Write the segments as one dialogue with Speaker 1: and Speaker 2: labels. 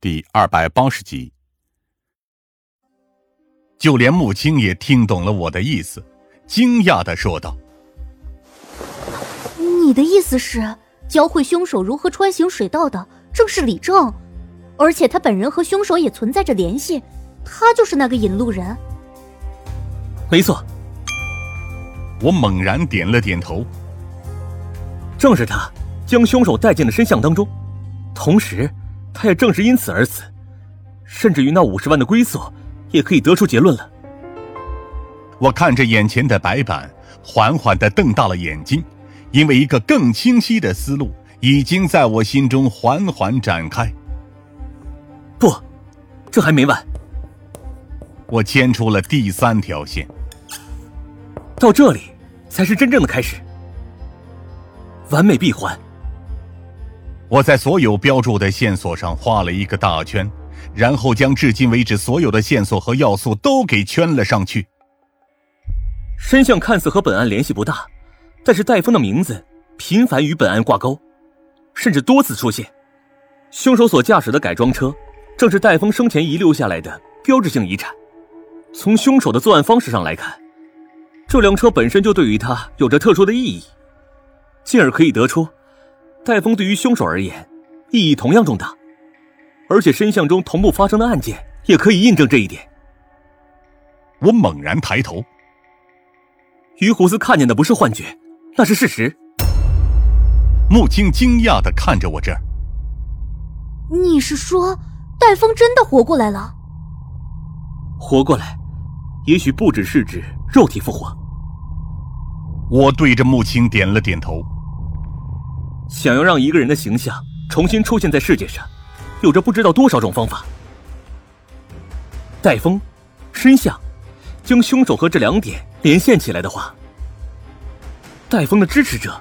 Speaker 1: 第二百八十集。就连穆青也听懂了我的意思，惊讶的说道：“
Speaker 2: 你的意思是，教会凶手如何穿行水道的正是李正，而且他本人和凶手也存在着联系，他就是那个引路人。”
Speaker 3: 没错。
Speaker 1: 我猛然点了点头。
Speaker 3: 正是他将凶手带进了深巷当中，同时，他也正是因此而死。甚至于那五十万的归宿，也可以得出结论了。
Speaker 1: 我看着眼前的白板，缓缓的瞪大了眼睛，因为一个更清晰的思路已经在我心中缓缓展开。
Speaker 3: 不，这还没完。
Speaker 1: 我牵出了第三条线。
Speaker 3: 到这里，才是真正的开始。完美闭环。
Speaker 1: 我在所有标注的线索上画了一个大圈，然后将至今为止所有的线索和要素都给圈了上去。
Speaker 3: 申相看似和本案联系不大，但是戴峰的名字频繁与本案挂钩，甚至多次出现。凶手所驾驶的改装车，正是戴峰生前遗留下来的标志性遗产。从凶手的作案方式上来看。这辆车本身就对于他有着特殊的意义，进而可以得出，戴峰对于凶手而言意义同样重大，而且身相中同步发生的案件也可以印证这一点。
Speaker 1: 我猛然抬头，
Speaker 3: 于胡子看见的不是幻觉，那是事实。
Speaker 1: 穆青惊讶的看着我这儿，
Speaker 2: 你是说戴峰真的活过来了？
Speaker 3: 活过来，也许不只是指。肉体复活。
Speaker 1: 我对着穆青点了点头。
Speaker 3: 想要让一个人的形象重新出现在世界上，有着不知道多少种方法。戴风，身相，将凶手和这两点连线起来的话，戴风的支持者。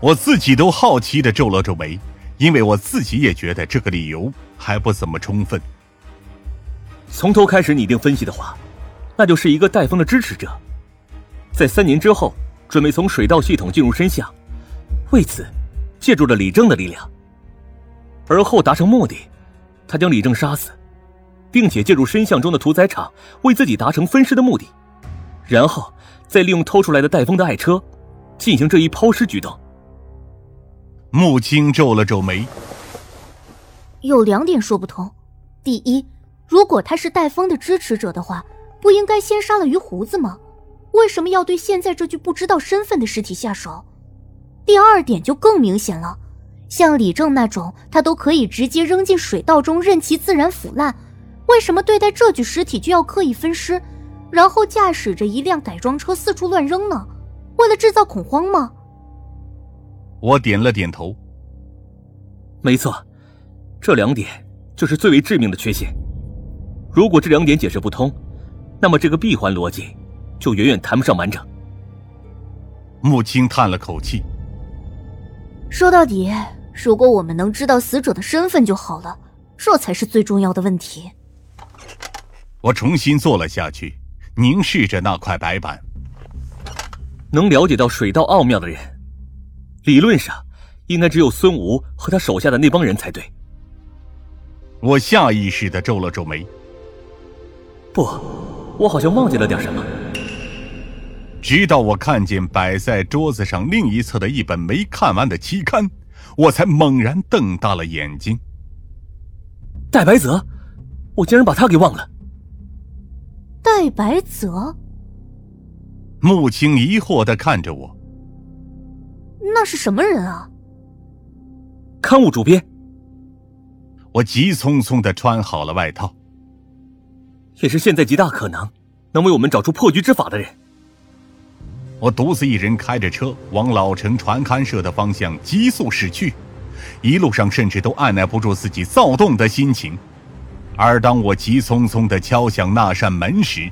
Speaker 1: 我自己都好奇的皱了皱眉，因为我自己也觉得这个理由还不怎么充分。
Speaker 3: 从头开始拟定分析的话。那就是一个戴风的支持者，在三年之后准备从水道系统进入深巷，为此借助了李正的力量，而后达成目的，他将李正杀死，并且借助深巷中的屠宰场为自己达成分尸的目的，然后再利用偷出来的戴峰的爱车，进行这一抛尸举动。
Speaker 1: 穆青皱了皱眉，
Speaker 2: 有两点说不通：第一，如果他是戴峰的支持者的话。不应该先杀了鱼胡子吗？为什么要对现在这具不知道身份的尸体下手？第二点就更明显了，像李正那种，他都可以直接扔进水道中任其自然腐烂，为什么对待这具尸体就要刻意分尸，然后驾驶着一辆改装车四处乱扔呢？为了制造恐慌吗？
Speaker 1: 我点了点头。
Speaker 3: 没错，这两点就是最为致命的缺陷。如果这两点解释不通，那么这个闭环逻辑，就远远谈不上完整。
Speaker 1: 穆青叹了口气。
Speaker 2: 说到底，如果我们能知道死者的身份就好了，这才是最重要的问题。
Speaker 1: 我重新坐了下去，凝视着那块白板。
Speaker 3: 能了解到水道奥妙的人，理论上应该只有孙吴和他手下的那帮人才对。
Speaker 1: 我下意识的皱了皱眉。
Speaker 3: 不。我好像忘记了点什么。
Speaker 1: 直到我看见摆在桌子上另一侧的一本没看完的期刊，我才猛然瞪大了眼睛。
Speaker 3: 戴白泽，我竟然把他给忘了。
Speaker 2: 戴白泽。
Speaker 1: 穆青疑惑的看着我。
Speaker 2: 那是什么人啊？
Speaker 3: 刊物主编。
Speaker 1: 我急匆匆的穿好了外套。
Speaker 3: 也是现在极大可能能为我们找出破局之法的人。
Speaker 1: 我独自一人开着车往老城传刊社的方向急速驶去，一路上甚至都按耐不住自己躁动的心情。而当我急匆匆的敲响那扇门时，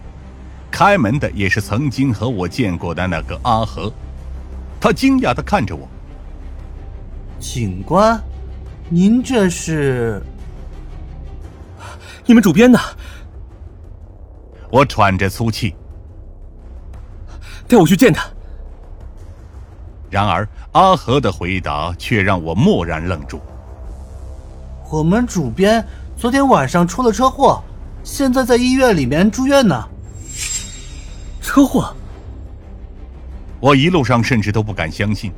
Speaker 1: 开门的也是曾经和我见过的那个阿和。他惊讶的看着我：“
Speaker 4: 警官，您这是？
Speaker 3: 你们主编呢？”
Speaker 1: 我喘着粗气，
Speaker 3: 带我去见他。
Speaker 1: 然而阿和的回答却让我蓦然愣住。
Speaker 4: 我们主编昨天晚上出了车祸，现在在医院里面住院呢。
Speaker 3: 车祸？
Speaker 1: 我一路上甚至都不敢相信，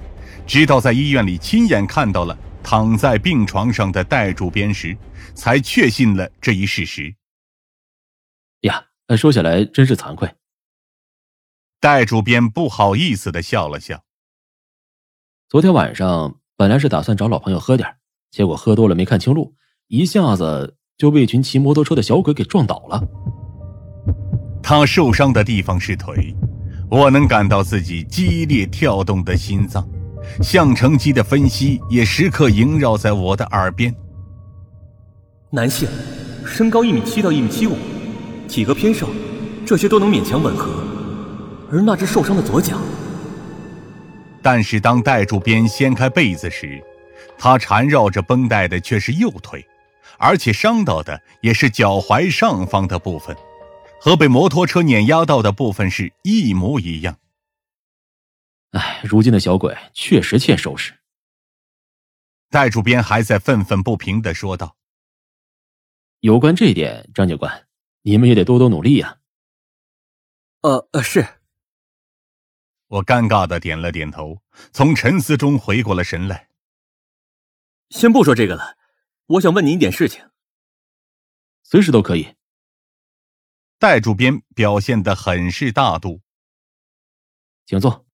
Speaker 1: 直到在医院里亲眼看到了躺在病床上的戴主编时，才确信了这一事实。
Speaker 5: 呀，说起来真是惭愧。
Speaker 1: 戴主编不好意思的笑了笑。
Speaker 5: 昨天晚上本来是打算找老朋友喝点，结果喝多了没看清路，一下子就被一群骑摩托车的小鬼给撞倒了。
Speaker 1: 他受伤的地方是腿，我能感到自己激烈跳动的心脏，相乘机的分析也时刻萦绕在我的耳边。
Speaker 3: 男性，身高一米七到一米七五，体格偏瘦，这些都能勉强吻合。而那只受伤的左脚，
Speaker 1: 但是当戴主编掀开被子时，他缠绕着绷带的却是右腿，而且伤到的也是脚踝上方的部分，和被摩托车碾压到的部分是一模一样。
Speaker 5: 哎，如今的小鬼确实欠收拾。
Speaker 1: 戴主编还在愤愤不平的说道：“
Speaker 5: 有关这点，张警官，你们也得多多努力呀。”
Speaker 3: 呃呃，是。
Speaker 1: 我尴尬的点了点头，从沉思中回过了神来。
Speaker 3: 先不说这个了，我想问你一点事情。
Speaker 5: 随时都可以。
Speaker 1: 戴主编表现的很是大度，
Speaker 5: 请坐。